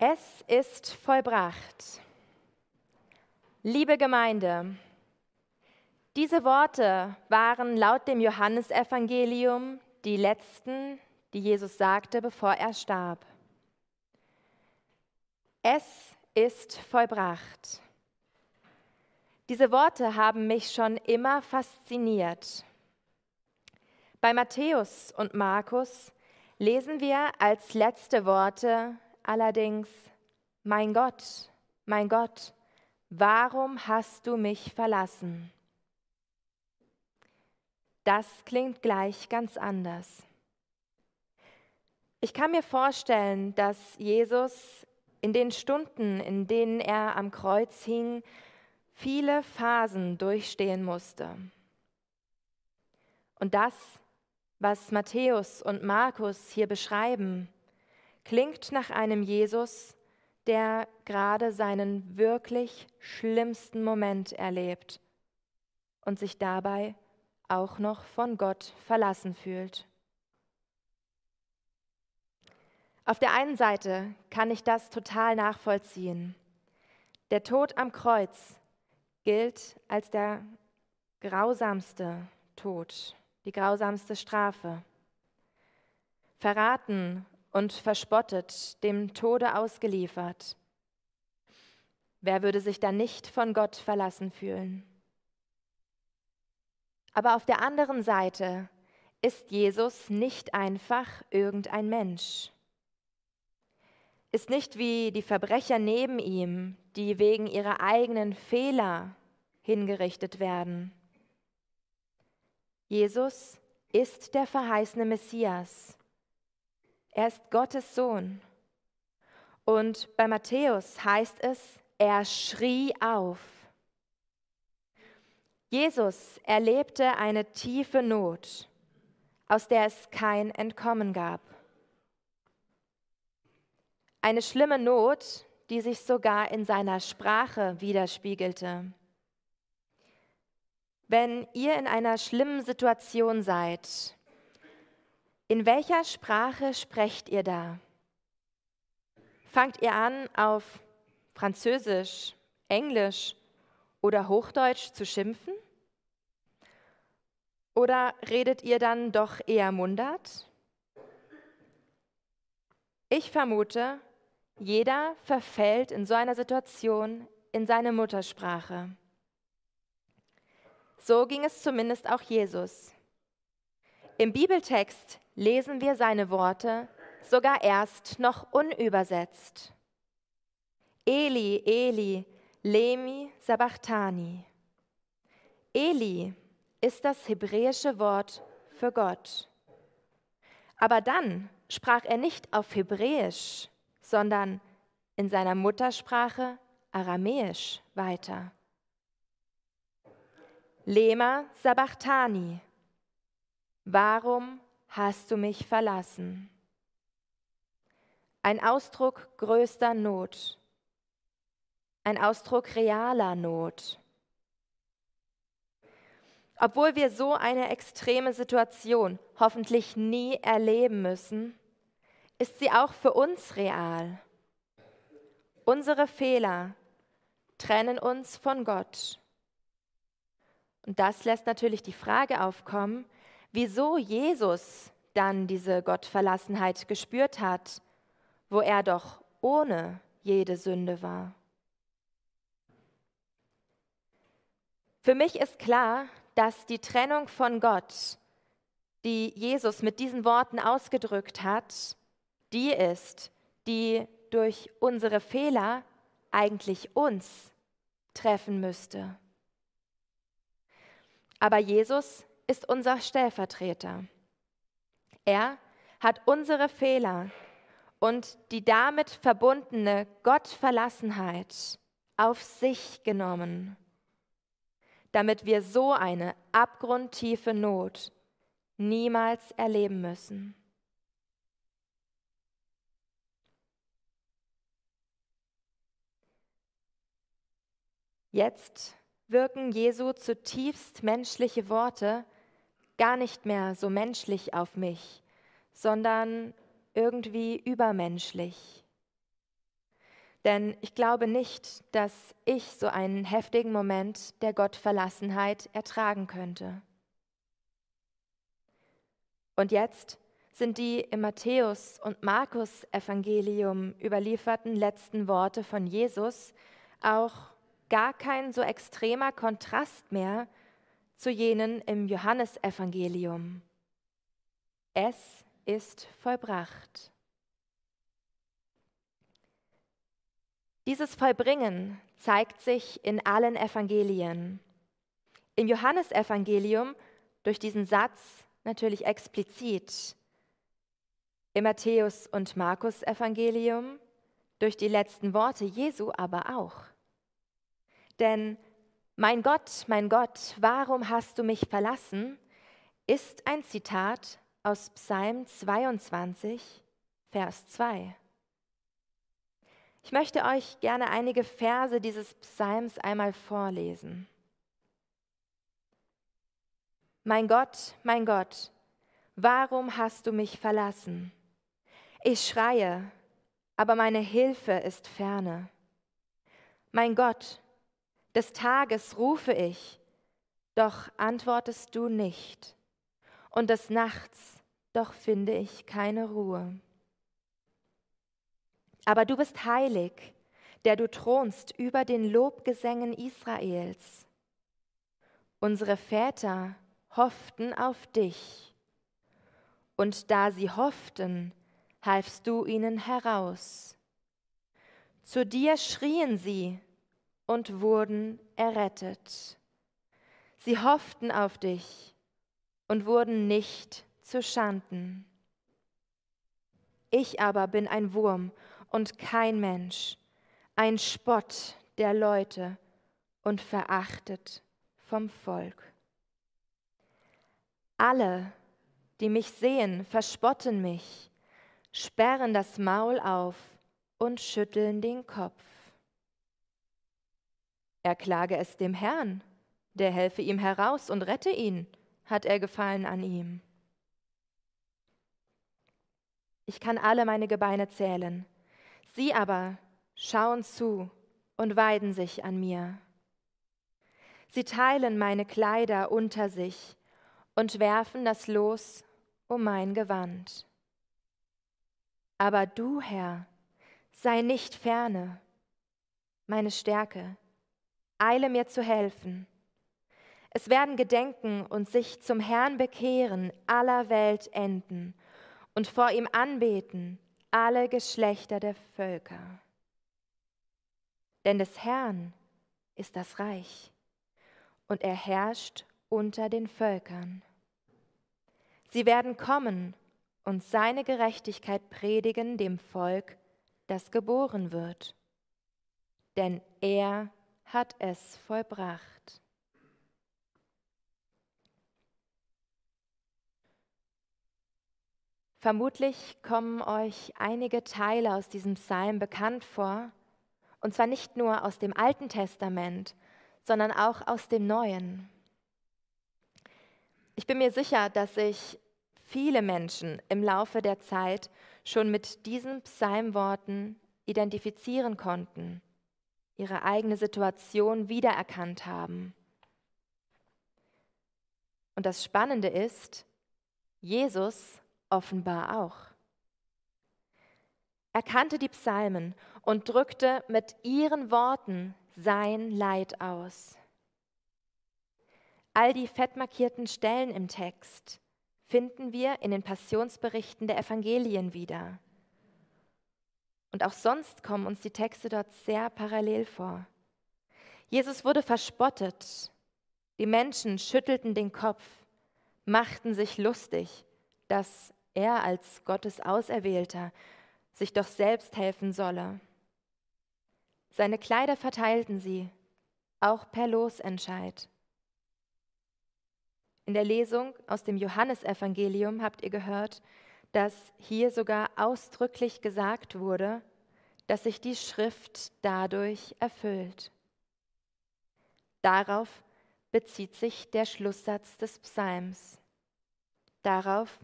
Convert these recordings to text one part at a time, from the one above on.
Es ist vollbracht. Liebe Gemeinde, diese Worte waren laut dem Johannesevangelium die letzten, die Jesus sagte, bevor er starb. Es ist vollbracht. Diese Worte haben mich schon immer fasziniert. Bei Matthäus und Markus lesen wir als letzte Worte allerdings, mein Gott, mein Gott, warum hast du mich verlassen? Das klingt gleich ganz anders. Ich kann mir vorstellen, dass Jesus in den Stunden, in denen er am Kreuz hing, viele Phasen durchstehen musste. Und das, was Matthäus und Markus hier beschreiben, klingt nach einem Jesus, der gerade seinen wirklich schlimmsten Moment erlebt und sich dabei auch noch von Gott verlassen fühlt. Auf der einen Seite kann ich das total nachvollziehen. Der Tod am Kreuz gilt als der grausamste Tod, die grausamste Strafe. Verraten und verspottet, dem Tode ausgeliefert. Wer würde sich dann nicht von Gott verlassen fühlen? Aber auf der anderen Seite ist Jesus nicht einfach irgendein Mensch. Ist nicht wie die Verbrecher neben ihm, die wegen ihrer eigenen Fehler hingerichtet werden. Jesus ist der verheißene Messias. Er ist Gottes Sohn. Und bei Matthäus heißt es, er schrie auf. Jesus erlebte eine tiefe Not, aus der es kein Entkommen gab. Eine schlimme Not, die sich sogar in seiner Sprache widerspiegelte. Wenn ihr in einer schlimmen Situation seid, in welcher Sprache sprecht ihr da? Fangt ihr an, auf Französisch, Englisch oder Hochdeutsch zu schimpfen? Oder redet ihr dann doch eher Mundart? Ich vermute, jeder verfällt in so einer Situation in seine Muttersprache. So ging es zumindest auch Jesus. Im Bibeltext lesen wir seine Worte sogar erst noch unübersetzt. Eli, Eli, Lemi Sabachthani. Eli ist das hebräische Wort für Gott. Aber dann sprach er nicht auf Hebräisch, sondern in seiner Muttersprache Aramäisch weiter. Lema Sabachthani. Warum hast du mich verlassen? Ein Ausdruck größter Not, ein Ausdruck realer Not. Obwohl wir so eine extreme Situation hoffentlich nie erleben müssen, ist sie auch für uns real. Unsere Fehler trennen uns von Gott. Und das lässt natürlich die Frage aufkommen, wieso Jesus dann diese Gottverlassenheit gespürt hat, wo er doch ohne jede Sünde war. Für mich ist klar, dass die Trennung von Gott, die Jesus mit diesen Worten ausgedrückt hat, die ist, die durch unsere Fehler eigentlich uns treffen müsste. Aber Jesus ist unser Stellvertreter. Er hat unsere Fehler und die damit verbundene Gottverlassenheit auf sich genommen, damit wir so eine abgrundtiefe Not niemals erleben müssen. Jetzt wirken Jesu zutiefst menschliche Worte gar nicht mehr so menschlich auf mich, sondern irgendwie übermenschlich. Denn ich glaube nicht, dass ich so einen heftigen Moment der Gottverlassenheit ertragen könnte. Und jetzt sind die im Matthäus- und Markus-Evangelium überlieferten letzten Worte von Jesus auch gar kein so extremer Kontrast mehr zu jenen im Johannesevangelium. Es ist vollbracht. Dieses Vollbringen zeigt sich in allen Evangelien. Im Johannesevangelium durch diesen Satz natürlich explizit. Im Matthäus- und Markus-Evangelium durch die letzten Worte Jesu aber auch. Denn mein Gott, mein Gott, warum hast du mich verlassen? ist ein Zitat aus Psalm 22, Vers 2. Ich möchte euch gerne einige Verse dieses Psalms einmal vorlesen. Mein Gott, mein Gott, warum hast du mich verlassen? Ich schreie, aber meine Hilfe ist ferne. Mein Gott, des Tages rufe ich, doch antwortest du nicht, und des Nachts, doch finde ich keine Ruhe. Aber du bist heilig, der du thronst über den Lobgesängen Israels. Unsere Väter hofften auf dich. Und da sie hofften, halfst du ihnen heraus. Zu dir schrien sie und wurden errettet. Sie hofften auf dich und wurden nicht zu Schanden. Ich aber bin ein Wurm und kein Mensch, ein Spott der Leute und verachtet vom Volk. Alle, die mich sehen, verspotten mich, sperren das Maul auf und schütteln den Kopf. Er klage es dem Herrn, der helfe ihm heraus und rette ihn, hat er gefallen an ihm. Ich kann alle meine Gebeine zählen, sie aber schauen zu und weiden sich an mir. Sie teilen meine Kleider unter sich und werfen das Los um mein Gewand. Aber du, Herr, sei nicht ferne, meine Stärke, eile mir zu helfen. Es werden gedenken und sich zum Herrn bekehren aller Welt enden und vor ihm anbeten alle Geschlechter der Völker. Denn des Herrn ist das Reich und er herrscht unter den Völkern. Sie werden kommen und seine Gerechtigkeit predigen dem Volk, das geboren wird. Denn er hat es vollbracht. Vermutlich kommen euch einige Teile aus diesem Psalm bekannt vor, und zwar nicht nur aus dem Alten Testament, sondern auch aus dem Neuen. Ich bin mir sicher, dass sich viele Menschen im Laufe der Zeit schon mit diesen Psalmworten identifizieren konnten, ihre eigene Situation wiedererkannt haben. Und das Spannende ist, Jesus offenbar auch. Er kannte die Psalmen und drückte mit ihren Worten sein Leid aus. All die fettmarkierten Stellen im Text finden wir in den Passionsberichten der Evangelien wieder. Und auch sonst kommen uns die Texte dort sehr parallel vor. Jesus wurde verspottet. Die Menschen schüttelten den Kopf, machten sich lustig, dass er als Gottes Auserwählter sich doch selbst helfen solle. Seine Kleider verteilten sie, auch per Losentscheid. In der Lesung aus dem Johannesevangelium habt ihr gehört, dass hier sogar ausdrücklich gesagt wurde, dass sich die Schrift dadurch erfüllt. Darauf bezieht sich der Schlusssatz des Psalms. Darauf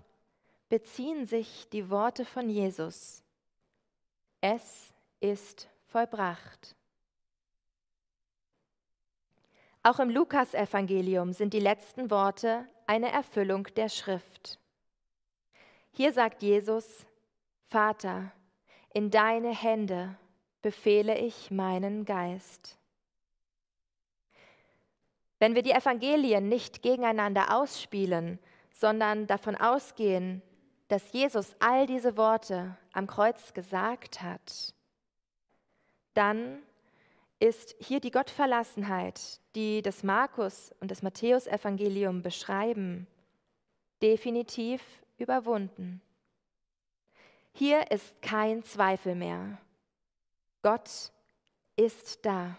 beziehen sich die Worte von Jesus. Es ist vollbracht. Auch im Lukasevangelium sind die letzten Worte eine Erfüllung der Schrift. Hier sagt Jesus, Vater, in deine Hände befehle ich meinen Geist. Wenn wir die Evangelien nicht gegeneinander ausspielen, sondern davon ausgehen, dass Jesus all diese Worte am Kreuz gesagt hat, dann ist hier die Gottverlassenheit, die das Markus und das Matthäusevangelium beschreiben, definitiv überwunden. Hier ist kein Zweifel mehr. Gott ist da.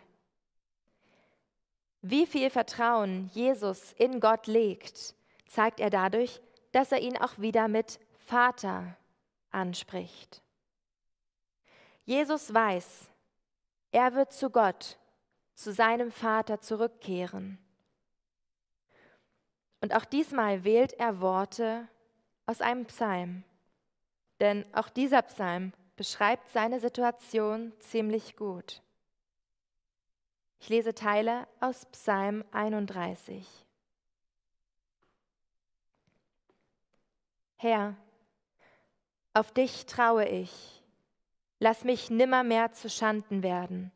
Wie viel Vertrauen Jesus in Gott legt, zeigt er dadurch, dass er ihn auch wieder mit Vater anspricht. Jesus weiß, er wird zu Gott, zu seinem Vater zurückkehren. Und auch diesmal wählt er Worte aus einem Psalm. Denn auch dieser Psalm beschreibt seine Situation ziemlich gut. Ich lese Teile aus Psalm 31. Herr, auf dich traue ich. Lass mich nimmermehr zu Schanden werden.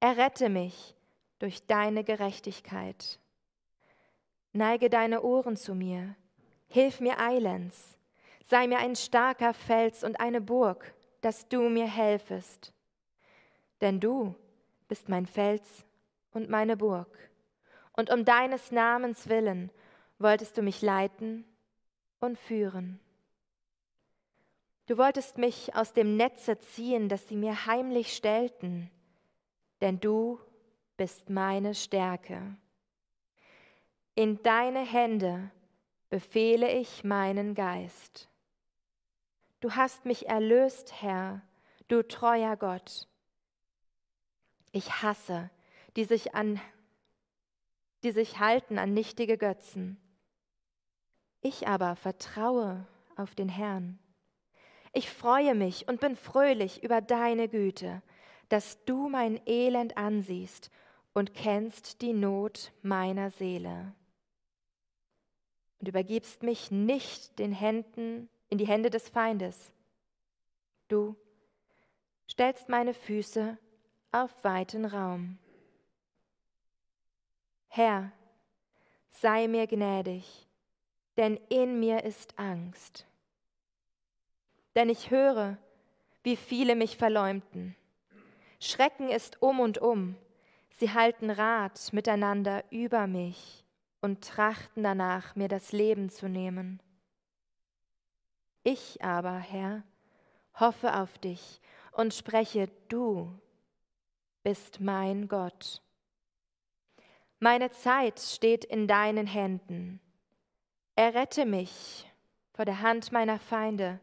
Errette mich durch deine Gerechtigkeit. Neige deine Ohren zu mir. Hilf mir eilends. Sei mir ein starker Fels und eine Burg, dass du mir helfest. Denn du bist mein Fels und meine Burg. Und um deines Namens willen wolltest du mich leiten und führen. Du wolltest mich aus dem Netze ziehen, das sie mir heimlich stellten, denn du bist meine Stärke. In deine Hände befehle ich meinen Geist. Du hast mich erlöst, Herr, du treuer Gott. Ich hasse, die sich, an, die sich halten an nichtige Götzen. Ich aber vertraue auf den Herrn. Ich freue mich und bin fröhlich über deine Güte, dass du mein Elend ansiehst und kennst die Not meiner Seele. Und übergibst mich nicht den Händen, in die Hände des Feindes. Du stellst meine Füße auf weiten Raum. Herr, sei mir gnädig, denn in mir ist Angst. Denn ich höre, wie viele mich verleumden. Schrecken ist um und um. Sie halten Rat miteinander über mich und trachten danach, mir das Leben zu nehmen. Ich aber, Herr, hoffe auf dich und spreche, du bist mein Gott. Meine Zeit steht in deinen Händen. Errette mich vor der Hand meiner Feinde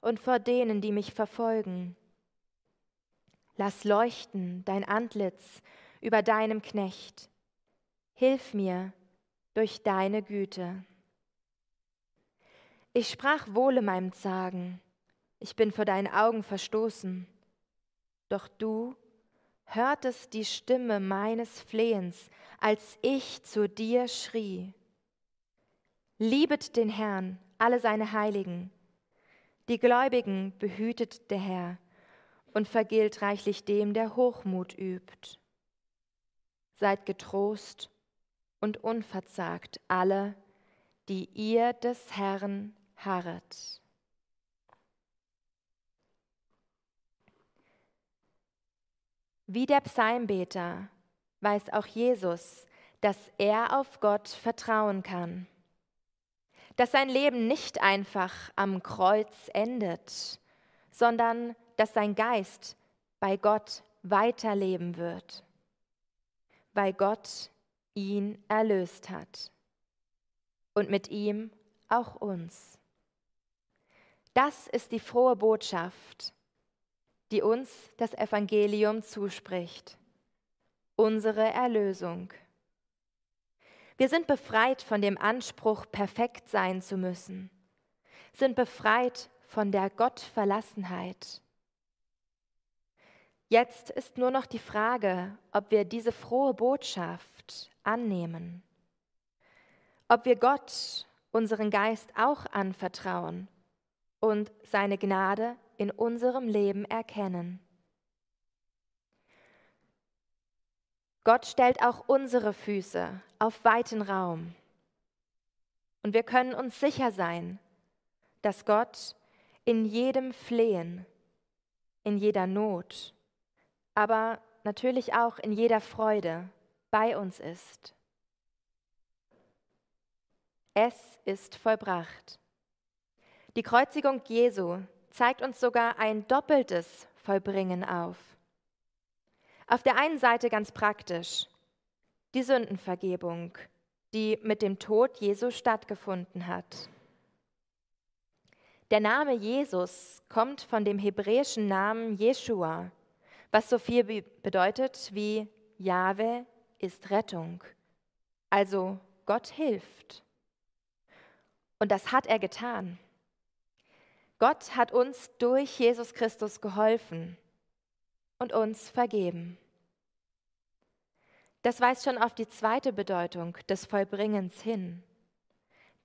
und vor denen, die mich verfolgen. Lass leuchten dein Antlitz über deinem Knecht. Hilf mir durch deine Güte. Ich sprach wohle meinem Zagen, ich bin vor deinen Augen verstoßen. Doch du hörtest die Stimme meines Flehens, als ich zu dir schrie. Liebet den Herrn, alle seine Heiligen. Die Gläubigen behütet der Herr und vergilt reichlich dem, der Hochmut übt. Seid getrost und unverzagt alle, die ihr des Herrn harret. Wie der Psalmbeter weiß auch Jesus, dass er auf Gott vertrauen kann, dass sein Leben nicht einfach am Kreuz endet, sondern dass sein Geist bei Gott weiterleben wird, weil Gott ihn erlöst hat und mit ihm auch uns. Das ist die frohe Botschaft, die uns das Evangelium zuspricht, unsere Erlösung. Wir sind befreit von dem Anspruch, perfekt sein zu müssen, sind befreit von der Gottverlassenheit. Jetzt ist nur noch die Frage, ob wir diese frohe Botschaft annehmen, ob wir Gott unseren Geist auch anvertrauen und seine Gnade in unserem Leben erkennen. Gott stellt auch unsere Füße auf weiten Raum. Und wir können uns sicher sein, dass Gott in jedem Flehen, in jeder Not, aber natürlich auch in jeder Freude bei uns ist. Es ist vollbracht. Die Kreuzigung Jesu zeigt uns sogar ein doppeltes Vollbringen auf. Auf der einen Seite ganz praktisch die Sündenvergebung, die mit dem Tod Jesu stattgefunden hat. Der Name Jesus kommt von dem hebräischen Namen Jeshua, was so viel bedeutet wie Jahwe ist Rettung, also Gott hilft. Und das hat er getan. Gott hat uns durch Jesus Christus geholfen und uns vergeben. Das weist schon auf die zweite Bedeutung des Vollbringens hin.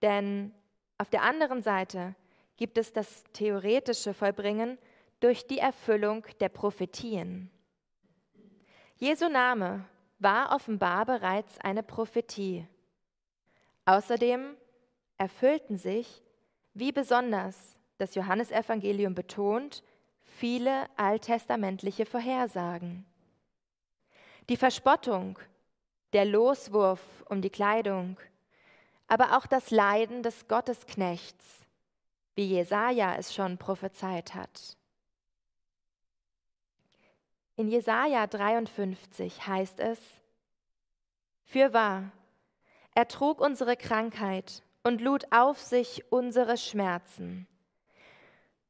Denn auf der anderen Seite gibt es das theoretische Vollbringen durch die Erfüllung der Prophetien. Jesu Name war offenbar bereits eine Prophetie. Außerdem erfüllten sich, wie besonders das Johannesevangelium betont, viele alttestamentliche Vorhersagen. Die Verspottung, der Loswurf um die Kleidung, aber auch das Leiden des Gottesknechts, wie Jesaja es schon prophezeit hat. In Jesaja 53 heißt es: Fürwahr, er trug unsere Krankheit und lud auf sich unsere Schmerzen.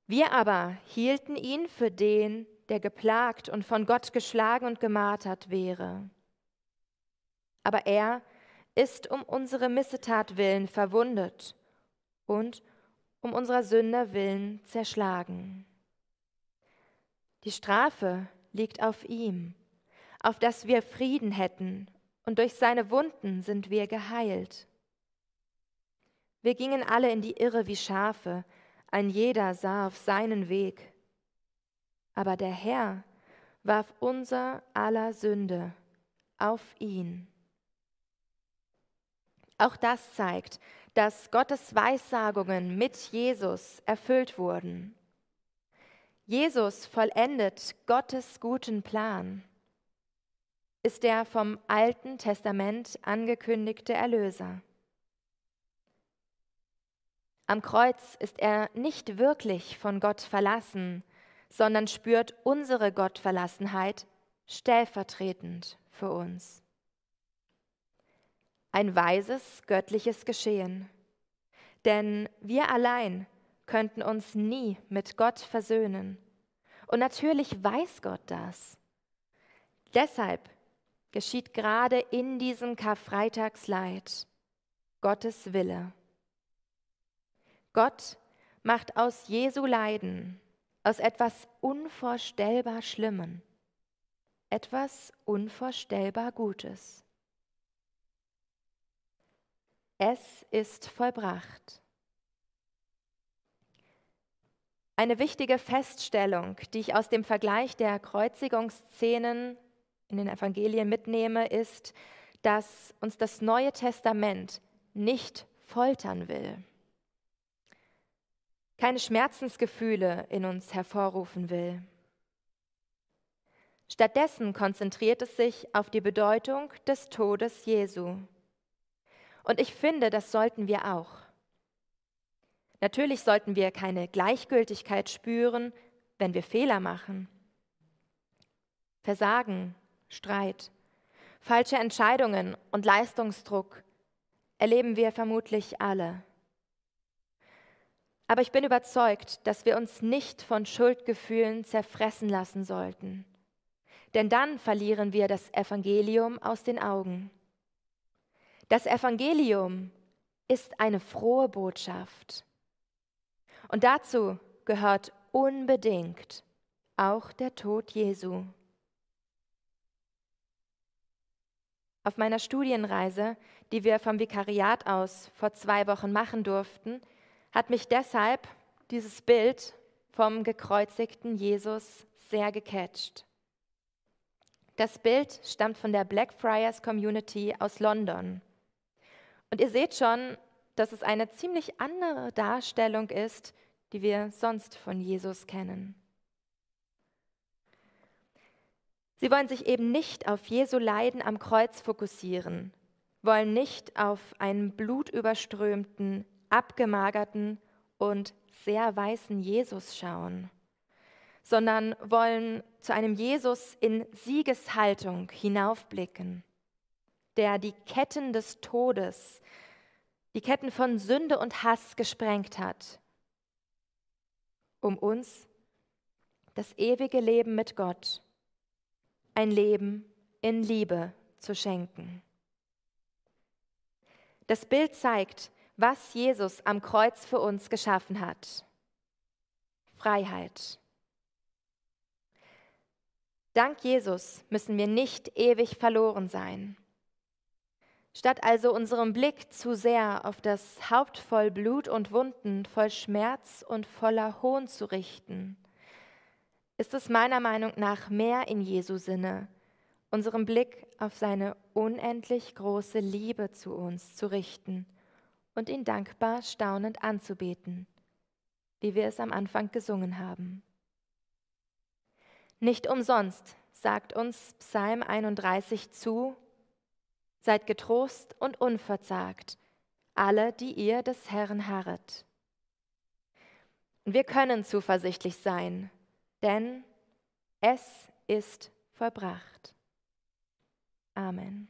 Wir aber hielten ihn für den, der geplagt und von Gott geschlagen und gemartert wäre. Aber er ist um unsere Missetat willen verwundet und um unserer Sünde willen zerschlagen. Die Strafe liegt auf ihm, auf dass wir Frieden hätten, und durch seine Wunden sind wir geheilt. Wir gingen alle in die Irre wie Schafe, ein jeder sah auf seinen Weg. Aber der Herr warf unser aller Sünde auf ihn. Auch das zeigt, dass Gottes Weissagungen mit Jesus erfüllt wurden. Jesus vollendet Gottes guten Plan, ist der vom Alten Testament angekündigte Erlöser. Am Kreuz ist er nicht wirklich von Gott verlassen, sondern spürt unsere Gottverlassenheit stellvertretend für uns. Ein weises göttliches Geschehen. Denn wir allein könnten uns nie mit Gott versöhnen. Und natürlich weiß Gott das. Deshalb geschieht gerade in diesem Karfreitagsleid Gottes Wille. Gott macht aus Jesu Leiden, aus etwas unvorstellbar Schlimmen, etwas unvorstellbar Gutes. Es ist vollbracht. Eine wichtige Feststellung, die ich aus dem Vergleich der Kreuzigungsszenen in den Evangelien mitnehme, ist, dass uns das Neue Testament nicht foltern will keine Schmerzensgefühle in uns hervorrufen will. Stattdessen konzentriert es sich auf die Bedeutung des Todes Jesu. Und ich finde, das sollten wir auch. Natürlich sollten wir keine Gleichgültigkeit spüren, wenn wir Fehler machen. Versagen, Streit, falsche Entscheidungen und Leistungsdruck erleben wir vermutlich alle. Aber ich bin überzeugt, dass wir uns nicht von Schuldgefühlen zerfressen lassen sollten. Denn dann verlieren wir das Evangelium aus den Augen. Das Evangelium ist eine frohe Botschaft. Und dazu gehört unbedingt auch der Tod Jesu. Auf meiner Studienreise, die wir vom Vikariat aus vor zwei Wochen machen durften, hat mich deshalb dieses Bild vom gekreuzigten Jesus sehr gecatcht. Das Bild stammt von der Blackfriars Community aus London. Und ihr seht schon, dass es eine ziemlich andere Darstellung ist, die wir sonst von Jesus kennen. Sie wollen sich eben nicht auf Jesu Leiden am Kreuz fokussieren, wollen nicht auf einen blutüberströmten, abgemagerten und sehr weißen Jesus schauen, sondern wollen zu einem Jesus in Siegeshaltung hinaufblicken, der die Ketten des Todes, die Ketten von Sünde und Hass gesprengt hat, um uns das ewige Leben mit Gott ein Leben in Liebe zu schenken. Das Bild zeigt, was Jesus am Kreuz für uns geschaffen hat. Freiheit. Dank Jesus müssen wir nicht ewig verloren sein. Statt also unserem Blick zu sehr auf das Haupt voll Blut und Wunden, voll Schmerz und voller Hohn zu richten, ist es meiner Meinung nach mehr in Jesu Sinne, unseren Blick auf seine unendlich große Liebe zu uns zu richten und ihn dankbar staunend anzubeten, wie wir es am Anfang gesungen haben. Nicht umsonst sagt uns Psalm 31 zu, Seid getrost und unverzagt, alle, die ihr des Herrn harret. Wir können zuversichtlich sein, denn es ist vollbracht. Amen.